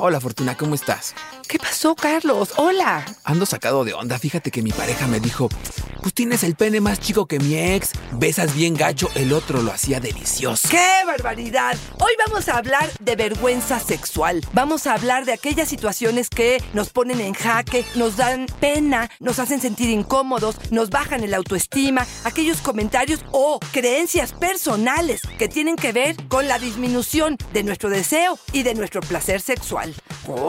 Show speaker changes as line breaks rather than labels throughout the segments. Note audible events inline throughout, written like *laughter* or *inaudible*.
Hola Fortuna, ¿cómo estás?
¿Qué pasó, Carlos? Hola.
Ando sacado de onda. Fíjate que mi pareja me dijo, pues tienes el pene más chico que mi ex, besas bien gacho, el otro lo hacía delicioso.
¡Qué barbaridad! Hoy vamos a hablar de vergüenza sexual. Vamos a hablar de aquellas situaciones que nos ponen en jaque, nos dan pena, nos hacen sentir incómodos, nos bajan el autoestima, aquellos comentarios o creencias personales que tienen que ver con la disminución de nuestro deseo y de nuestro placer sexual. ¡Comenzamos!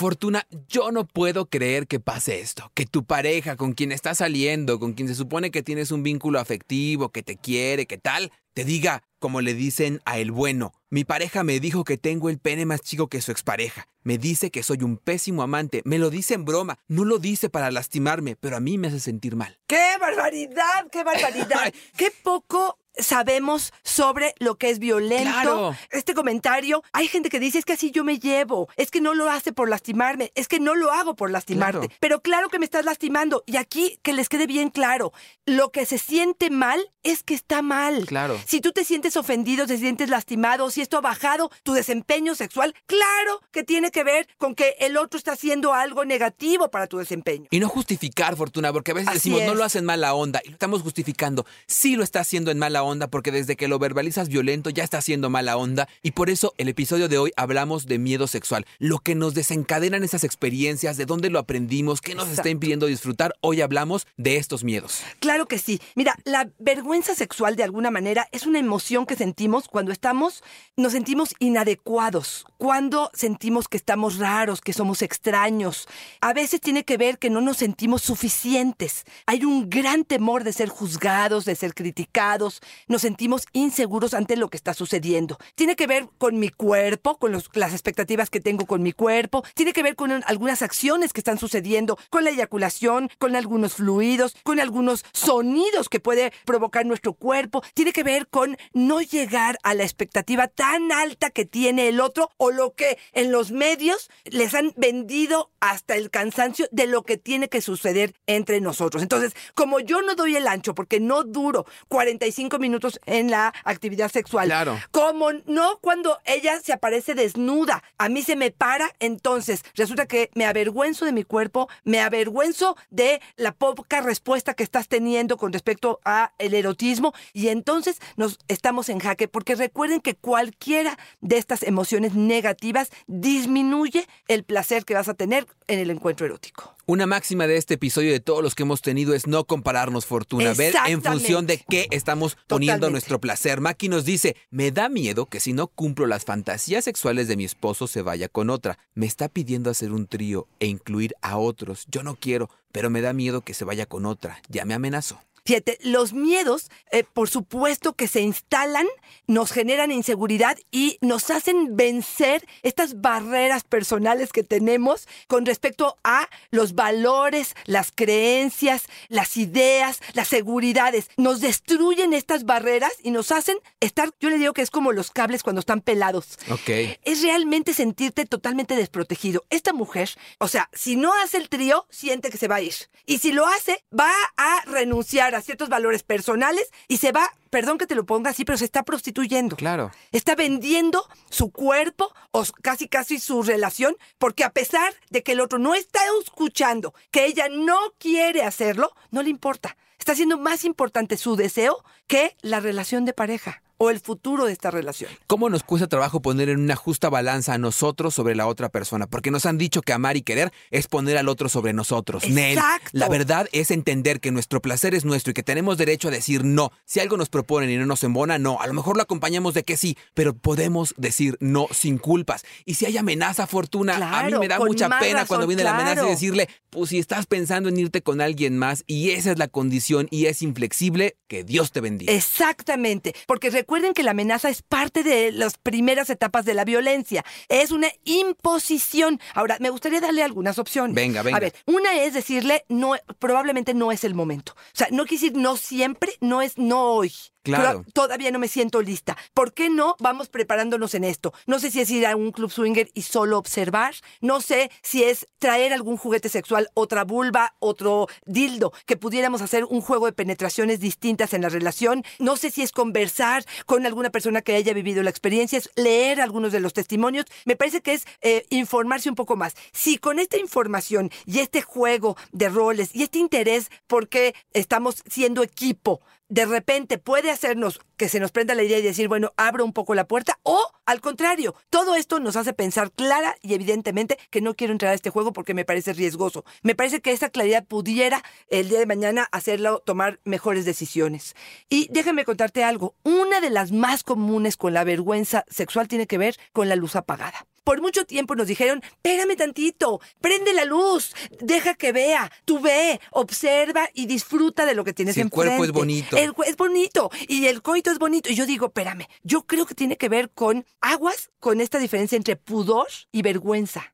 Fortuna, yo no puedo creer que pase esto, que tu pareja con quien estás saliendo, con quien se supone que tienes un vínculo afectivo, que te quiere, que tal, te diga, como le dicen a el bueno, mi pareja me dijo que tengo el pene más chico que su expareja, me dice que soy un pésimo amante, me lo dice en broma, no lo dice para lastimarme, pero a mí me hace sentir mal.
¡Qué barbaridad! ¡Qué barbaridad! *laughs* ¡Qué poco sabemos sobre lo que es violento.
Claro.
Este comentario, hay gente que dice, es que así yo me llevo, es que no lo hace por lastimarme, es que no lo hago por lastimarte.
Claro.
Pero claro que me estás lastimando. Y aquí que les quede bien claro, lo que se siente mal es que está mal.
Claro.
Si tú te sientes ofendido, te sientes lastimado, si esto ha bajado tu desempeño sexual, claro que tiene que ver con que el otro está haciendo algo negativo para tu desempeño.
Y no justificar, Fortuna, porque a veces
Así
decimos, no lo hacen mala onda, y lo estamos justificando. Sí lo está haciendo en mala onda, porque desde que lo verbalizas violento ya está haciendo mala onda, y por eso el episodio de hoy hablamos de miedo sexual, lo que nos desencadenan esas experiencias, de dónde lo aprendimos, qué nos está impidiendo disfrutar. Hoy hablamos de estos miedos.
Claro que sí. Mira, la vergüenza sexual de alguna manera es una emoción que sentimos cuando estamos, nos sentimos inadecuados, cuando sentimos que estamos raros, que somos extraños. A veces tiene que ver que no nos sentimos suficientes. Hay un gran temor de ser juzgados, de ser criticados. Nos sentimos inseguros ante lo que está sucediendo. Tiene que ver con mi cuerpo, con las expectativas que tengo con mi cuerpo. Tiene que ver con un- algunas acciones que están sucediendo, con la eyaculación, con algunos fluidos, con algunos sonidos que puede provocar nuestro cuerpo. Tiene que ver con no llegar a la expectativa tan alta que tiene el otro o lo que en los medios les han vendido hasta el cansancio de lo que tiene que suceder entre nosotros. Entonces, como yo no doy el ancho porque no duro 45 minutos en la actividad sexual,
Claro.
como no cuando ella se aparece desnuda, a mí se me para, entonces resulta que me avergüenzo de mi cuerpo, me avergüenzo de la poca respuesta que estás teniendo con respecto a el erotismo y entonces nos estamos en jaque porque recuerden que cualquiera de estas emociones negativas disminuye el placer que vas a tener en el encuentro erótico.
Una máxima de este episodio de todos los que hemos tenido es no compararnos fortuna, ver en función de qué estamos poniendo
Totalmente.
nuestro placer. Maki nos dice, me da miedo que si no cumplo las fantasías sexuales de mi esposo se vaya con otra. Me está pidiendo hacer un trío e incluir a otros. Yo no quiero, pero me da miedo que se vaya con otra. Ya me amenazó.
Fíjate, los miedos, eh, por supuesto que se instalan, nos generan inseguridad y nos hacen vencer estas barreras personales que tenemos con respecto a los valores, las creencias, las ideas, las seguridades. Nos destruyen estas barreras y nos hacen estar, yo le digo que es como los cables cuando están pelados
Ok.
es realmente sentirte totalmente desprotegido. Esta mujer, o sea, si no hace el trío, siente que se va a ir. Y si lo hace, va a renunciar a ciertos valores personales y se va, perdón que te lo ponga así, pero se está prostituyendo.
Claro.
Está vendiendo su cuerpo o casi casi su relación, porque a pesar de que el otro no está escuchando, que ella no quiere hacerlo, no le importa. Está siendo más importante su deseo que la relación de pareja o el futuro de esta relación.
¿Cómo nos cuesta trabajo poner en una justa balanza a nosotros sobre la otra persona? Porque nos han dicho que amar y querer es poner al otro sobre nosotros. Nel,
Exacto.
la verdad es entender que nuestro placer es nuestro y que tenemos derecho a decir no. Si algo nos proponen y no nos embona, no. A lo mejor lo acompañamos de que sí, pero podemos decir no sin culpas. Y si hay amenaza, Fortuna, a mí me da mucha pena
razón,
cuando viene la amenaza y decirle, pues si estás pensando en irte con alguien más y esa es la condición y es inflexible, que Dios te bendiga.
Exactamente, porque recuerden que la amenaza es parte de las primeras etapas de la violencia. Es una imposición. Ahora, me gustaría darle algunas opciones.
Venga, venga.
A ver, una es decirle, no, probablemente no es el momento. O sea, no quiere decir no siempre, no es no hoy.
Claro.
Todavía no me siento lista. ¿Por qué no vamos preparándonos en esto? No sé si es ir a un club swinger y solo observar. No sé si es traer algún juguete sexual, otra vulva, otro dildo, que pudiéramos hacer un juego de penetraciones distintas en la relación. No sé si es conversar con alguna persona que haya vivido la experiencia, es leer algunos de los testimonios. Me parece que es eh, informarse un poco más. Si con esta información y este juego de roles y este interés porque estamos siendo equipo, de repente puede hacernos que se nos prenda la idea y decir, bueno, abro un poco la puerta, o al contrario, todo esto nos hace pensar clara y evidentemente que no quiero entrar a este juego porque me parece riesgoso. Me parece que esa claridad pudiera el día de mañana hacerlo tomar mejores decisiones. Y déjame contarte algo, una de las más comunes con la vergüenza sexual tiene que ver con la luz apagada. Por mucho tiempo nos dijeron, pégame tantito, prende la luz, deja que vea, tú ve, observa y disfruta de lo que tienes
Si el
enfrente.
cuerpo es bonito.
El es bonito y el coito es bonito. Y yo digo, espérame, yo creo que tiene que ver con aguas, con esta diferencia entre pudor y vergüenza.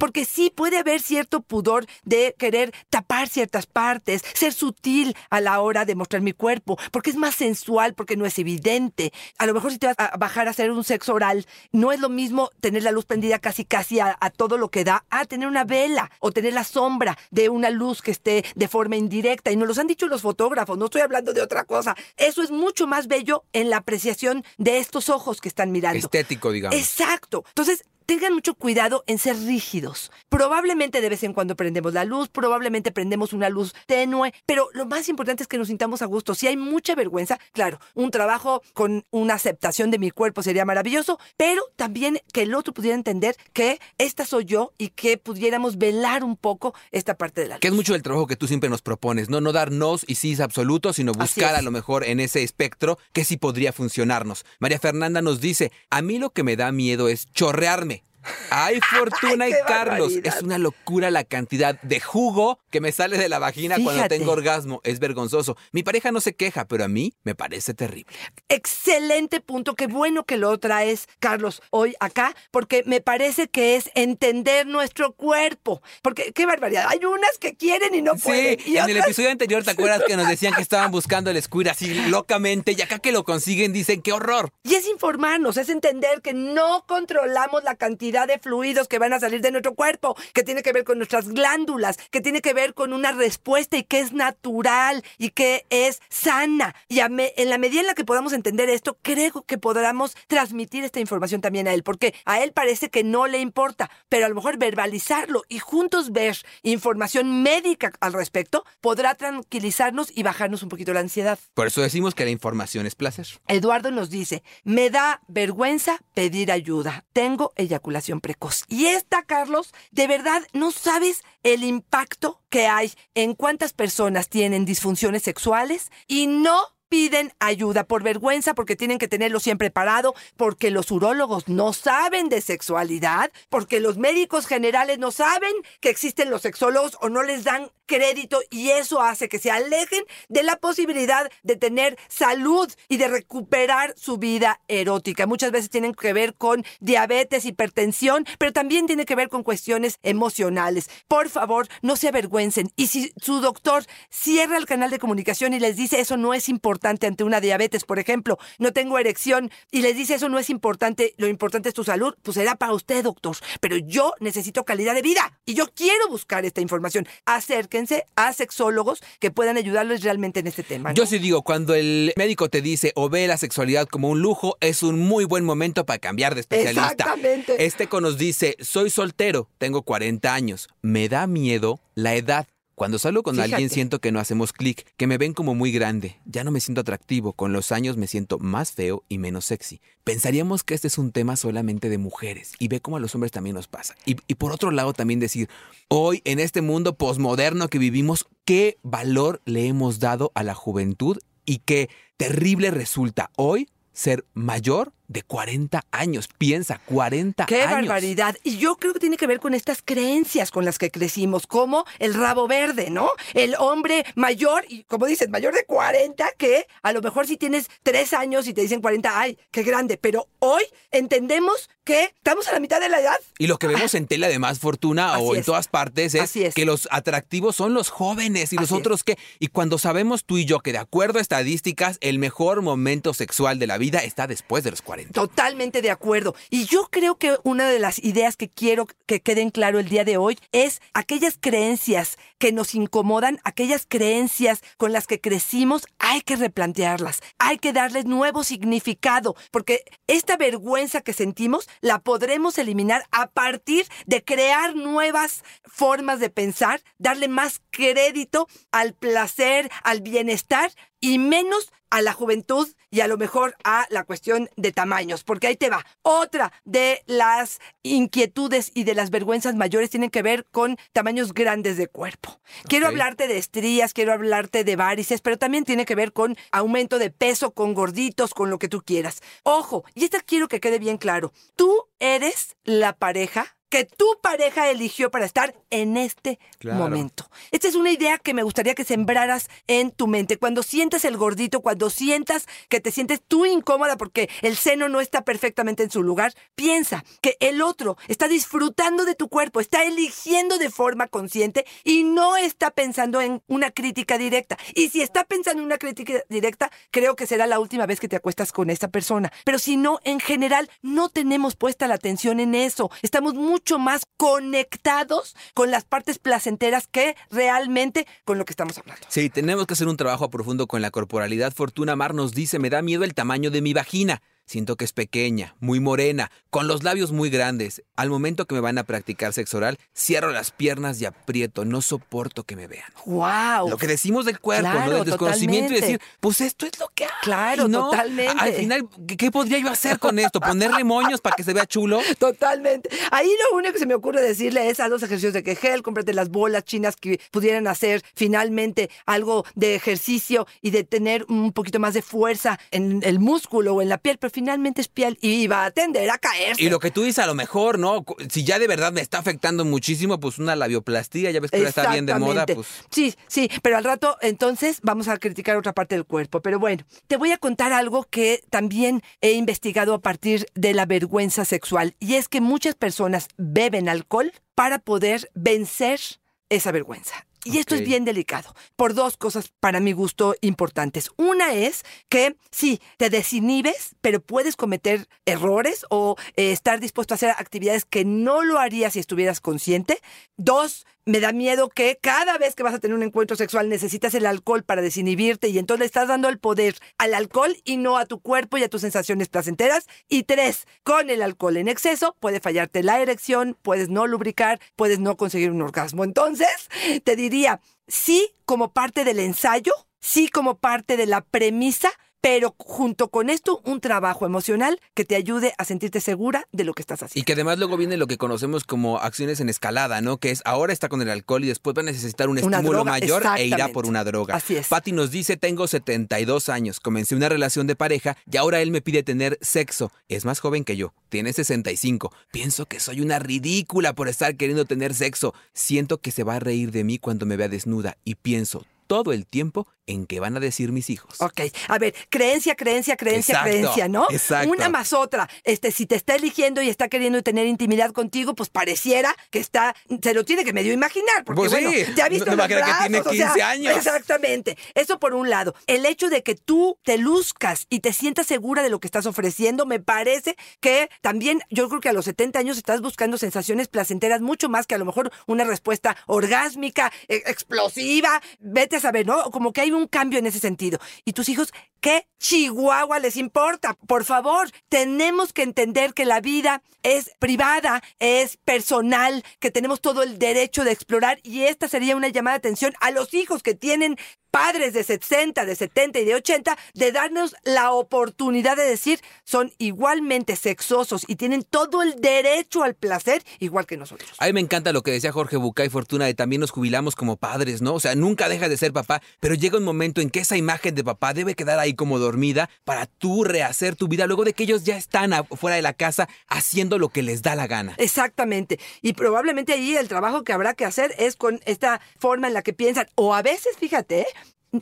Porque sí puede haber cierto pudor de querer tapar ciertas partes, ser sutil a la hora de mostrar mi cuerpo, porque es más sensual, porque no es evidente. A lo mejor si te vas a bajar a hacer un sexo oral, no es lo mismo tener la luz prendida casi casi a, a todo lo que da, a tener una vela o tener la sombra de una luz que esté de forma indirecta. Y nos los han dicho los fotógrafos, no estoy hablando de otra cosa. Eso es mucho más bello en la apreciación de estos ojos que están mirando.
Estético, digamos.
Exacto. Entonces, tengan mucho cuidado en ser rígidos. Probablemente de vez en cuando prendemos la luz, probablemente prendemos una luz tenue, pero lo más importante es que nos sintamos a gusto. Si hay mucha vergüenza, claro, un trabajo con una aceptación de mi cuerpo sería maravilloso, pero también que el otro pudiera entender que esta soy yo y que pudiéramos velar un poco esta parte de la luz.
Que es mucho el trabajo que tú siempre nos propones, ¿no? No dar nos y sís absolutos, sino buscar a lo mejor en ese espectro que sí podría funcionarnos. María Fernanda nos dice, a mí lo que me da miedo es chorrearme. *laughs* Ay, Fortuna
Ay,
y Carlos,
barbaridad.
es una locura la cantidad de jugo que me sale de la vagina cuando tengo orgasmo. Es vergonzoso. Mi pareja no se queja, pero a mí me parece terrible.
Excelente punto, qué bueno que lo traes, Carlos, hoy acá, porque me parece que es entender nuestro cuerpo. Porque qué barbaridad, hay unas que quieren y no pueden.
Sí, en el episodio anterior, ¿te acuerdas que nos decían que estaban buscando el squid así locamente y acá que lo consiguen dicen, qué horror?
Y es informarnos, es entender que no controlamos la cantidad de fluidos que van a salir de nuestro cuerpo, que tiene que ver con nuestras glándulas, que tiene que ver con una respuesta y que es natural y que es sana. Y me- en la medida en la que podamos entender esto, creo que podamos transmitir esta información también a él, porque a él parece que no le importa, pero a lo mejor verbalizarlo y juntos ver información médica al respecto podrá tranquilizarnos y bajarnos un poquito la ansiedad.
Por eso decimos que la información es placer.
Eduardo nos dice, me da vergüenza pedir ayuda. Tengo eyaculación precoz. Y esta, Carlos, de verdad no sabes el impacto que hay en cuántas personas tienen disfunciones sexuales y no piden ayuda por vergüenza, porque tienen que tenerlo siempre parado, porque los urólogos no saben de sexualidad, porque los médicos generales no saben que existen los sexólogos o no les dan crédito y eso hace que se alejen de la posibilidad de tener salud y de recuperar su vida erótica. Muchas veces tienen que ver con diabetes, hipertensión, pero también tiene que ver con cuestiones emocionales. Por favor, no se avergüencen. Y si su doctor cierra el canal de comunicación y les dice eso no es importante ante una diabetes, por ejemplo, no tengo erección y les dice eso no es importante, lo importante es tu salud, pues será para usted, doctor. Pero yo necesito calidad de vida y yo quiero buscar esta información. Acérquense a sexólogos que puedan ayudarles realmente en este tema. ¿no?
Yo sí digo, cuando el médico te dice o ve la sexualidad como un lujo, es un muy buen momento para cambiar de especialista.
Exactamente.
Este nos dice, soy soltero, tengo 40 años, me da miedo la edad. Cuando salgo con
Fíjate.
alguien siento que no hacemos clic, que me ven como muy grande. Ya no me siento atractivo, con los años me siento más feo y menos sexy. Pensaríamos que este es un tema solamente de mujeres y ve cómo a los hombres también nos pasa. Y, y por otro lado también decir, hoy en este mundo posmoderno que vivimos, ¿qué valor le hemos dado a la juventud y qué terrible resulta hoy ser mayor de 40 años. Piensa, 40
¡Qué
años.
barbaridad! Y yo creo que tiene que ver con estas creencias con las que crecimos, como el rabo verde, ¿no? El hombre mayor, y como dices, mayor de 40, que a lo mejor si tienes 3 años y te dicen 40, ¡ay, qué grande! Pero hoy entendemos que estamos a la mitad de la edad.
Y lo que vemos en tele de más fortuna o en
es.
todas partes es,
Así es.
que los atractivos son los jóvenes y los
Así es.
otros que. Y cuando sabemos tú y yo que de acuerdo a estadísticas, el mejor momento sexual de la vida está después de los 40.
Totalmente de acuerdo. Y yo creo que una de las ideas que quiero que queden claro el día de hoy es aquellas creencias que nos incomodan, aquellas creencias con las que crecimos, hay que replantearlas, hay que darles nuevo significado, porque esta vergüenza que sentimos la podremos eliminar a partir de crear nuevas formas de pensar, darle más crédito al placer, al bienestar y menos a la juventud y a lo mejor a la cuestión de tamaños, porque ahí te va. Otra de las inquietudes y de las vergüenzas mayores tienen que ver con tamaños grandes de cuerpo. Quiero hablarte de estrías, quiero hablarte de varices, pero también tiene que ver con aumento de peso, con gorditos, con lo que tú quieras. Ojo, y esta quiero que quede bien claro. Tú eres la pareja que tu pareja eligió para estar en este
Claro.
momento. Esta es una idea que me gustaría que sembraras en tu mente. Cuando sientas el gordito, cuando sientas que te sientes tú incómoda porque el seno no está perfectamente en su lugar, piensa que el otro está disfrutando de tu cuerpo, está eligiendo de forma consciente y no está pensando en una crítica directa. Y si está pensando en una crítica directa, creo que será la última vez que te acuestas con esa persona. Pero si no, en general, no tenemos puesta la atención en eso. Estamos mucho más conectados con las partes placenteras que realmente con lo que estamos hablando.
Sí, tenemos que hacer un trabajo profundo con la corporalidad. Fortuna Mar nos dice, me da miedo el tamaño de mi vagina. Siento que es pequeña, muy morena, con los labios muy grandes. Al momento que me van a practicar sexo oral, cierro las piernas y aprieto. No soporto que me vean.
¡Wow!
Lo que decimos del cuerpo,
Claro,
¿no? Del desconocimiento y decir, pues esto es lo que hay.
Claro,
¿no?
totalmente.
Al final, ¿qué, podría yo hacer con esto? ¿Ponerle moños para que se vea chulo? *laughs*
Totalmente. Ahí lo único que se me ocurre decirle es a los ejercicios de Kegel, cómprate las bolas chinas que pudieran hacer finalmente algo de ejercicio y de tener un poquito más de fuerza en el músculo o en la piel, finalmente es piel y va a tender a caerse.
Y lo que tú dices, a lo mejor, ¿no? Si ya de verdad me está afectando muchísimo, pues una labioplastía, ya ves que ahora está bien de moda, pues.
Sí, sí, pero al rato entonces vamos a criticar otra parte del cuerpo. Pero bueno, te voy a contar algo que también he investigado a partir de la vergüenza sexual. Y es que muchas personas beben alcohol para poder vencer esa vergüenza. Y esto es bien delicado, por dos cosas para mi gusto importantes. Una es que sí, te desinhibes, pero puedes cometer errores o eh, estar dispuesto a hacer actividades que no lo harías si estuvieras consciente. Dos, me da miedo que cada vez que vas a tener un encuentro sexual necesitas el alcohol para desinhibirte y entonces le estás dando el poder al alcohol y no a tu cuerpo y a tus sensaciones placenteras. Y tres, con el alcohol en exceso puede fallarte la erección, puedes no lubricar, puedes no conseguir un orgasmo. Entonces, te diría, sí como parte del ensayo, sí como parte de la premisa, pero junto con esto un trabajo emocional que te ayude a sentirte segura de lo que estás
Y
haciendo.
que además luego viene lo que conocemos como acciones en escalada, ¿no? Que es ahora está con el alcohol y después va a necesitar un
Una
estímulo
droga,
mayor e irá por una droga.
Así es.
Patty nos dice, tengo 72 años, comencé una relación de pareja y ahora él me pide tener sexo. Es más joven que yo, tiene 65. Pienso que soy una ridícula por estar queriendo tener sexo. Siento que se va a reír de mí cuando me vea desnuda y pienso todo el tiempo en qué van a decir mis hijos.
Ok, a ver, creencia, creencia, creencia,
Exacto,
creencia, ¿no?
exacto.
Una más otra. Este, si te está eligiendo y está queriendo tener intimidad contigo, pues pareciera que está, se lo tiene que medio imaginar, porque
Pues sí,
bueno, ya ha visto
no
los
a creer que tiene
brazos, o sea,
15 años.
Exactamente. Eso por un lado. El hecho de que tú te luzcas y te sientas segura de lo que estás ofreciendo, me parece que también yo creo que a los 70 años estás buscando sensaciones placenteras mucho más que a lo mejor una respuesta orgásmica, e- explosiva. Vete saber, ¿no? Como que hay un cambio en ese sentido. Y tus hijos, ¿qué chihuahua les importa? Por favor, tenemos que entender que la vida es privada, es personal, que tenemos todo el derecho de explorar y esta sería una llamada de atención a los hijos que tienen padres de 60, de 70 y de 80, de darnos la oportunidad de decir, son igualmente sexosos y tienen todo el derecho al placer, igual que nosotros.
A mí me encanta lo que decía Jorge Bucay Fortuna de también nos jubilamos como padres, ¿no? O sea, nunca dejas de ser papá, pero llega un momento en que esa imagen de papá debe quedar ahí como dormida para tú rehacer tu vida luego de que ellos ya están fuera de la casa haciendo lo que les da la gana.
Exactamente. Y probablemente ahí el trabajo que habrá que hacer es con esta forma en la que piensan. O a veces, fíjate, ¿eh?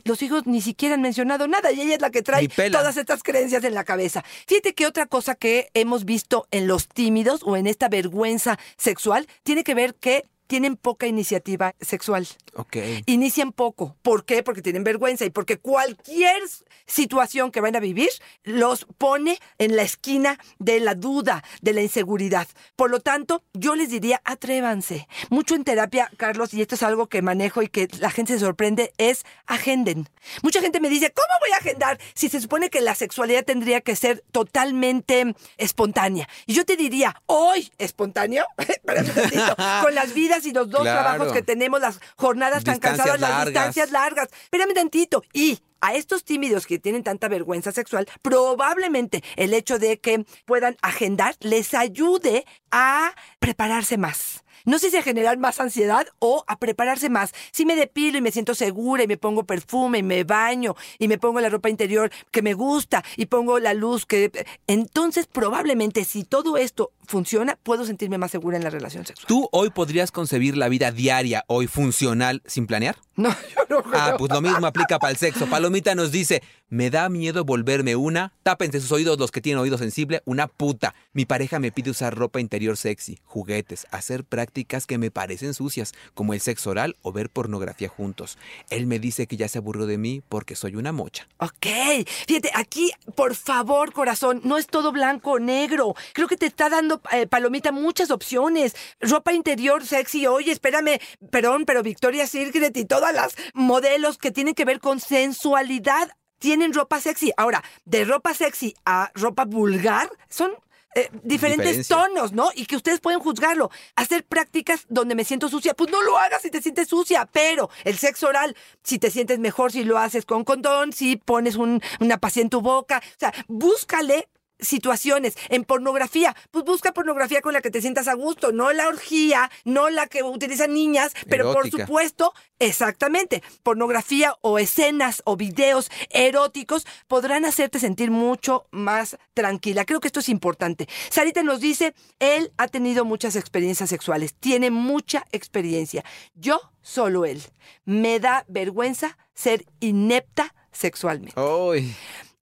Los hijos ni siquiera han mencionado nada y ella es la que trae todas estas creencias en la cabeza. Fíjate que otra cosa que hemos visto en los tímidos o en esta vergüenza sexual tiene que ver que tienen poca iniciativa sexual.
Ok.
Inician poco. ¿Por qué? Porque tienen vergüenza y porque cualquier situación que van a vivir los pone en la esquina de la duda, de la inseguridad. Por lo tanto, yo les diría, atrévanse. Mucho en terapia, Carlos, y esto es algo que manejo y que la gente se sorprende, es agenden. Mucha gente me dice, ¿cómo voy a agendar si se supone que la sexualidad tendría que ser totalmente espontánea? Y yo te diría, hoy, espontáneo, *laughs* con las vidas y los dos
Claro.
trabajos que tenemos, las jornadas tan cansadas, las distancias largas. Espérame tantito. Y a estos tímidos que tienen tanta vergüenza sexual, probablemente el hecho de que puedan agendar les ayude a prepararse más. No sé si a generar más ansiedad o a prepararse más. Si me depilo y me siento segura y me pongo perfume y me baño y me pongo la ropa interior que me gusta y pongo la luz que... Entonces probablemente si todo esto funciona, puedo sentirme más segura en la relación sexual.
¿Tú hoy podrías concebir la vida diaria, hoy funcional, sin planear? *laughs*
No, yo no creo.
Ah, pues lo mismo aplica para el sexo. Palomita nos dice, me da miedo volverme una, tápense sus oídos los que tienen oído sensible, una puta. Mi pareja me pide usar ropa interior sexy, juguetes, hacer prácticas que me parecen sucias, como el sexo oral o ver pornografía juntos. Él me dice que ya se aburrió de mí porque soy una mocha.
Ok, fíjate, aquí, por favor, corazón, no es todo blanco o negro. Creo que te está dando, eh, Palomita, muchas opciones. Ropa interior sexy, oye, espérame, perdón, pero Victoria's Secret y todas las modelos que tienen que ver con sensualidad tienen ropa sexy. Ahora, de ropa sexy a ropa vulgar son... eh, diferentes
Diferencia.
tonos, ¿no? Y que ustedes pueden juzgarlo. Hacer prácticas donde me siento sucia, pues no lo hagas si te sientes sucia, pero el sexo oral, si te sientes mejor si lo haces con condón, si pones un- una pasilla en tu boca, o sea, búscale situaciones en pornografía, pues busca pornografía con la que te sientas a gusto, no la orgía, no la que utilizan niñas, pero por supuesto, exactamente, pornografía o escenas o videos eróticos podrán hacerte sentir mucho más tranquila. Creo que esto es importante. Sarita nos dice, él ha tenido muchas experiencias sexuales, tiene mucha experiencia. Yo, solo él. Me da vergüenza ser inepta sexualmente.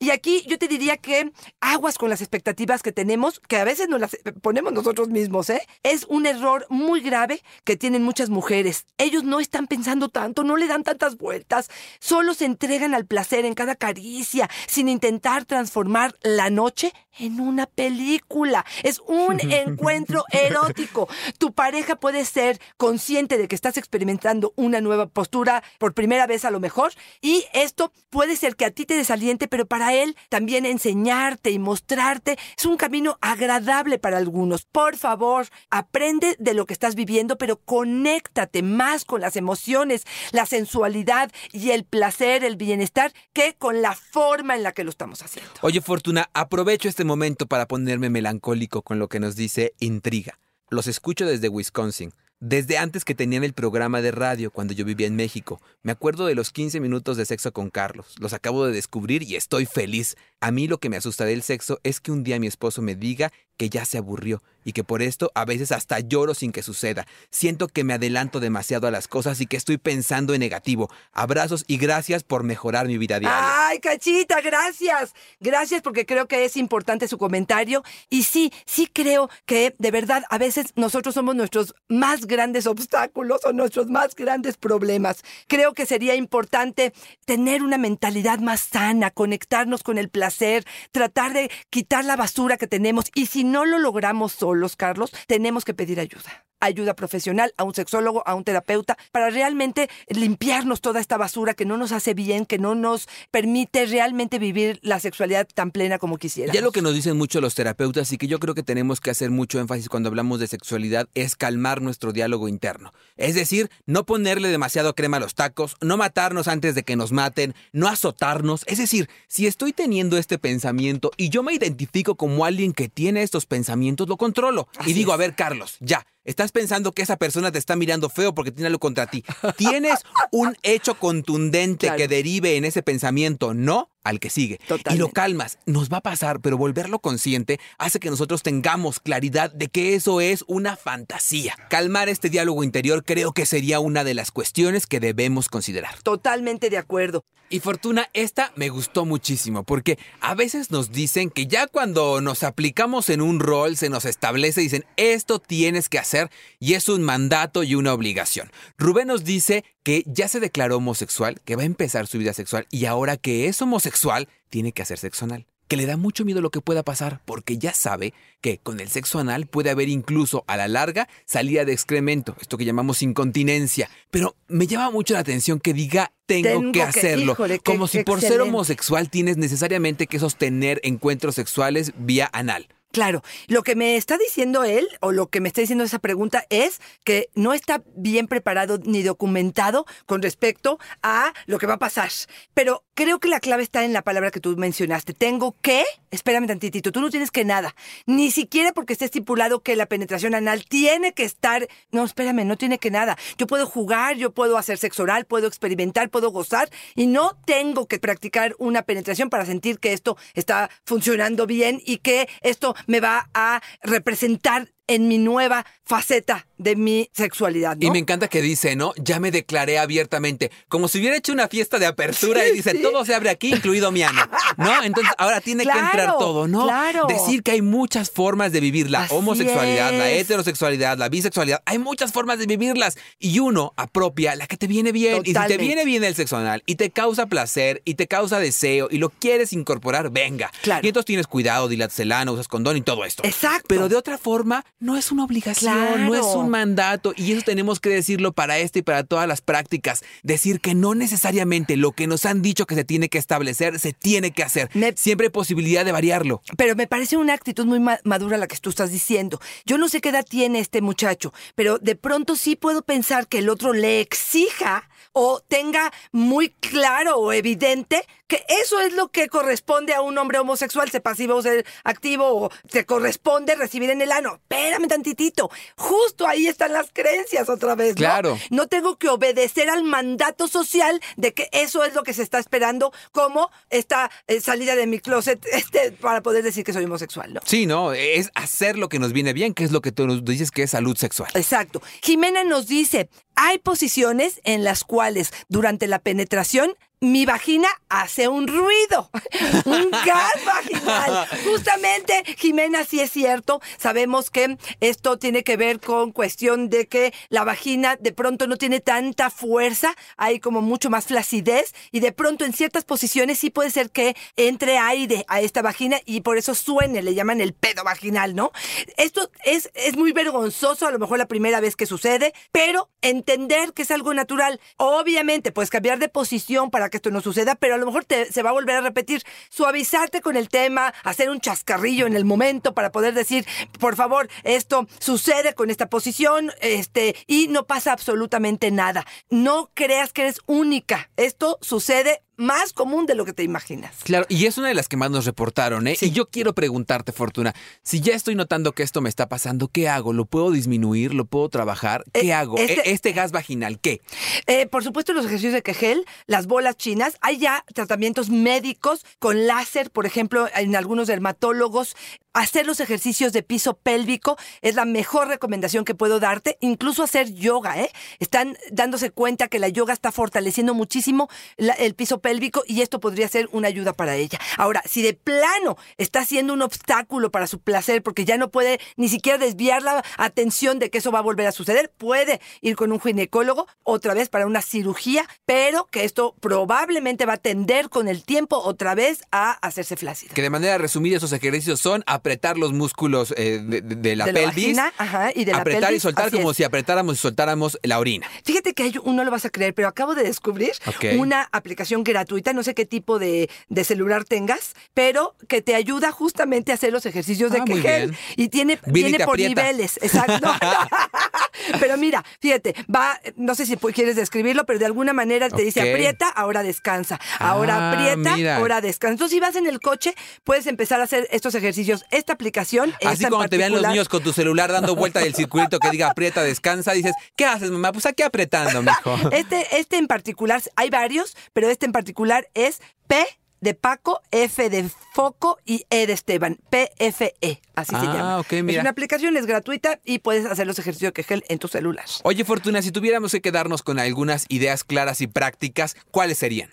Y aquí yo te diría que aguas con las expectativas que tenemos, que a veces nos las ponemos nosotros mismos, ¿eh? Es un error muy grave que tienen muchas mujeres. Ellos no están pensando tanto, no le dan tantas vueltas, solo se entregan al placer en cada caricia, sin intentar transformar la noche en una película. Es un *laughs* encuentro erótico. Tu pareja puede ser consciente de que estás experimentando una nueva postura por primera vez a lo mejor, y esto puede ser que a ti te desaliente, pero para él también enseñarte y mostrarte es un camino agradable para algunos. Por favor, aprende de lo que estás viviendo, pero conéctate más con las emociones, la sensualidad y el placer, el bienestar, que con la forma en la que lo estamos haciendo.
Oye, Fortuna, aprovecho este momento para ponerme melancólico con lo que nos dice Intriga. Los escucho desde Wisconsin. Desde antes que tenían el programa de radio cuando yo vivía en México. Me acuerdo de los 15 minutos de sexo con Carlos. Los acabo de descubrir y estoy feliz. A mí lo que me asusta del sexo es que un día mi esposo me diga que ya se aburrió y que por esto a veces hasta lloro sin que suceda. Siento que me adelanto demasiado a las cosas y que estoy pensando en negativo. Abrazos y gracias por mejorar mi vida diaria.
Ay, Cachita, gracias. Gracias porque creo que es importante su comentario. Y sí, sí creo que de verdad a veces nosotros somos nuestros más grandes obstáculos o nuestros más grandes problemas. Creo que sería importante tener una mentalidad más sana, conectarnos con el placer, tratar de quitar la basura que tenemos. Y si no lo logramos solos, Carlos, tenemos que pedir ayuda. ayuda profesional, a un sexólogo, a un terapeuta, para realmente limpiarnos toda esta basura que no nos hace bien, que no nos permite realmente vivir la sexualidad tan plena como quisiera.
Ya lo que nos dicen mucho los terapeutas y que yo creo que tenemos que hacer mucho énfasis cuando hablamos de sexualidad es calmar nuestro diálogo interno. Es decir, no ponerle demasiado crema a los tacos, no matarnos antes de que nos maten, no azotarnos. Es decir, si estoy teniendo este pensamiento y yo me identifico como alguien que tiene estos pensamientos, lo controlo. y digo, a ver, Carlos, ya, Estás pensando que esa persona te está mirando feo porque tiene algo contra ti. Tienes un hecho contundente que derive en ese pensamiento, no al que sigue. Y lo calmas. Nos va a pasar, pero volverlo consciente hace que nosotros tengamos claridad de que eso es una fantasía. Calmar este diálogo interior creo que sería una de las cuestiones que debemos considerar.
Totalmente de acuerdo.
Y Fortuna, esta me gustó muchísimo porque a veces nos dicen que ya cuando nos aplicamos en un rol se nos establece, dicen, esto tienes que hacer y es un mandato y una obligación. Rubén nos dice que ya se declaró homosexual, que va a empezar su vida sexual y ahora que es homosexual, tiene que hacer sexo anal que le da mucho miedo lo que pueda pasar, porque ya sabe que con el sexo anal puede haber incluso a la larga salida de excremento, esto que llamamos incontinencia. Pero me llama mucho la atención que diga tengo, que hacerlo, como si por ser homosexual tienes necesariamente que sostener encuentros sexuales vía anal.
Claro, lo que me está diciendo él, o lo que me está diciendo esa pregunta, es que no está bien preparado ni documentado con respecto a lo que va a pasar. Pero creo que la clave está en la palabra que tú mencionaste. Tengo que, espérame tantitito, tú no tienes que nada. Ni siquiera porque esté estipulado que la penetración anal tiene que estar. No, espérame, no tiene que nada. Yo puedo jugar, yo puedo hacer sexo oral, puedo experimentar, puedo gozar y no tengo que practicar una penetración para sentir que esto está funcionando bien y que esto me va a representar en mi nueva faceta de mi sexualidad.
Y me encanta que dice, ¿no? Ya me declaré abiertamente, como si hubiera hecho una fiesta de apertura y dice, todo se abre aquí, incluido mi ano, ¿no? Entonces ahora tiene que entrar todo, ¿no?
Claro.
Decir que hay muchas formas de vivir la homosexualidad, la heterosexualidad, la bisexualidad, hay muchas formas de vivirlas y uno apropia la que te viene bien. Y si te viene bien el sexo anal y te causa placer y te causa deseo y lo quieres incorporar, venga.
Claro.
Y entonces tienes cuidado, dilatzelana, usas condón y todo esto.
Exacto.
Pero de otra forma, no es una obligación, no es un mandato. Y eso tenemos que decirlo para esto y para todas las prácticas. Decir que no necesariamente lo que nos han dicho que se tiene que establecer, se tiene que hacer. Siempre hay posibilidad de variarlo.
Pero me parece una actitud muy madura la que tú estás diciendo. Yo no sé qué edad tiene este muchacho, pero de pronto sí puedo pensar que el otro le exija o tenga muy claro o evidente que eso es lo que corresponde a un hombre homosexual, ser pasivo o ser activo, o te corresponde recibir en el ano. Espérame tantitito. Justo ahí están las creencias otra vez. ¿no?
Claro.
No tengo que obedecer al mandato social de que eso es lo que se está esperando como esta eh, salida de mi closet *laughs* este, para poder decir que soy homosexual, ¿no?
Sí, no, es hacer lo que nos viene bien, que es lo que tú nos dices que es salud sexual.
Exacto. Jimena nos dice, hay posiciones en las cuales durante la penetración mi vagina hace un ruido, *laughs* un gas vaginal. Justamente, Jimena, sí es cierto, sabemos que esto tiene que ver con cuestión de que la vagina de pronto no tiene tanta fuerza, hay como mucho más flacidez y de pronto en ciertas posiciones sí puede ser que entre aire a esta vagina y por eso suene, le llaman el pedo vaginal, ¿no? Esto es, es muy vergonzoso, a lo mejor la primera vez que sucede, pero entender que es algo natural. Obviamente, puedes cambiar de posición para que esto no suceda, pero a lo mejor te, se va a volver a repetir. Suavizarte con el tema, hacer un chascarrillo en el momento para poder decir, por favor, esto sucede con esta posición, este, y no pasa absolutamente nada. No creas que eres única. Esto sucede más común de lo que te imaginas.
Claro, y es una de las que más nos reportaron, ¿eh? Y yo quiero preguntarte, Fortuna, si ya estoy notando que esto me está pasando, ¿qué hago? ¿Lo puedo disminuir? ¿Lo puedo trabajar? ¿Qué
Eh,
hago?
este-
E- Este gas vaginal, ¿qué?
Eh, por supuesto, los ejercicios de Kegel, las bolas chinas, hay ya tratamientos médicos con láser, por ejemplo, en algunos dermatólogos. Hacer los ejercicios de piso pélvico es la mejor recomendación que puedo darte. Incluso hacer yoga, ¿eh? Están dándose cuenta que la yoga está fortaleciendo muchísimo el piso pélvico y esto podría ser una ayuda para ella. Ahora, si de plano está siendo un obstáculo para su placer porque ya no puede ni siquiera desviar la atención de que eso va a volver a suceder, puede ir con un ginecólogo otra vez para una cirugía, pero que esto probablemente va a tender con el tiempo otra vez a hacerse flácida.
Que de manera resumida esos ejercicios son apretar los músculos eh, de, de- de la
de
pelvis.
vagina, ajá, y de la
apretar y
pelvis,
soltar
así
como
es.
si apretáramos y soltáramos la orina.
Fíjate que hay, no lo vas a creer, pero acabo de descubrir una aplicación gratuita, no sé qué tipo de, de celular tengas, pero que te ayuda justamente a hacer los ejercicios de
Ah,
Kegel.
bien.
Y tiene,
Viene y
viene
te
por
aprieta.
niveles, exacto. *laughs* *laughs* pero mira, fíjate, va, no sé si quieres describirlo, pero de alguna manera te dice aprieta, ahora descansa. Ahora
Ah,
aprieta,
mira.
ahora descansa. Entonces, si vas en el coche, puedes empezar a hacer estos ejercicios. Esta aplicación,
Así
esta
cuando te vean los niños con tu celular dando vuelta del circulito que diga aprieta, descansa, dices, ¿qué haces, mamá? Pues aquí apretando, mijo. *laughs*
Este, este en particular, hay varios, pero este en particular es P de Paco, F de Foco y E de Esteban. PFE, así se
Ah,
llama.
ok, mira.
Es una aplicación, es gratuita y puedes hacer los ejercicios de Kegel en tu celular.
Oye, Fortuna, si tuviéramos que quedarnos con algunas ideas claras y prácticas, ¿cuáles serían?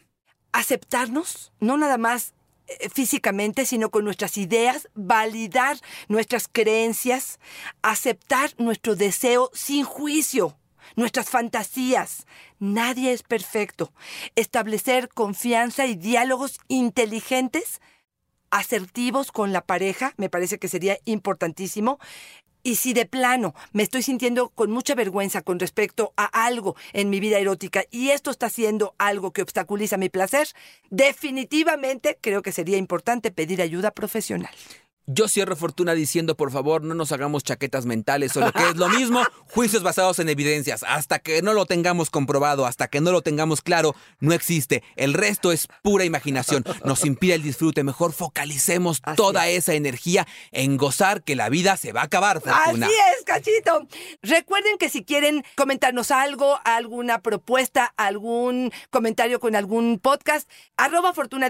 aceptarnos, no nada más físicamente, sino con nuestras ideas, validar nuestras creencias, aceptar nuestro deseo sin juicio, nuestras fantasías. Nadie es perfecto. Establecer confianza y diálogos inteligentes, asertivos con la pareja, me parece que sería importantísimo. Y si de plano me estoy sintiendo con mucha vergüenza con respecto a algo en mi vida erótica y esto está siendo algo que obstaculiza mi placer, definitivamente creo que sería importante pedir ayuda profesional.
Yo cierro Fortuna diciendo, por favor, no nos hagamos chaquetas mentales o lo que es lo mismo, *laughs* juicios basados en evidencias. Hasta que no lo tengamos comprobado, hasta que no lo tengamos claro, no existe. El resto es pura imaginación. Nos impide el disfrute. Mejor focalicemos
Así
toda esa energía en gozar que la vida se va a acabar, Fortuna.
Así es, cachito. Recuerden que si quieren comentarnos algo, alguna propuesta, algún comentario con algún podcast, arroba Fortuna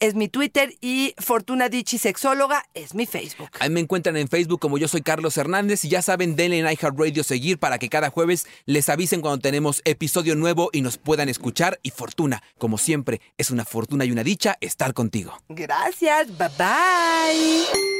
es mi Twitter y Fortuna Dicci Sexóloga es mi Facebook.
Ahí me encuentran en Facebook como yo soy Carlos Hernández y ya saben, denle en iHeartRadio seguir para que cada jueves les avisen cuando tenemos episodio nuevo y nos puedan escuchar. Y Fortuna, como siempre, es una fortuna y una dicha estar contigo.
Gracias, bye bye.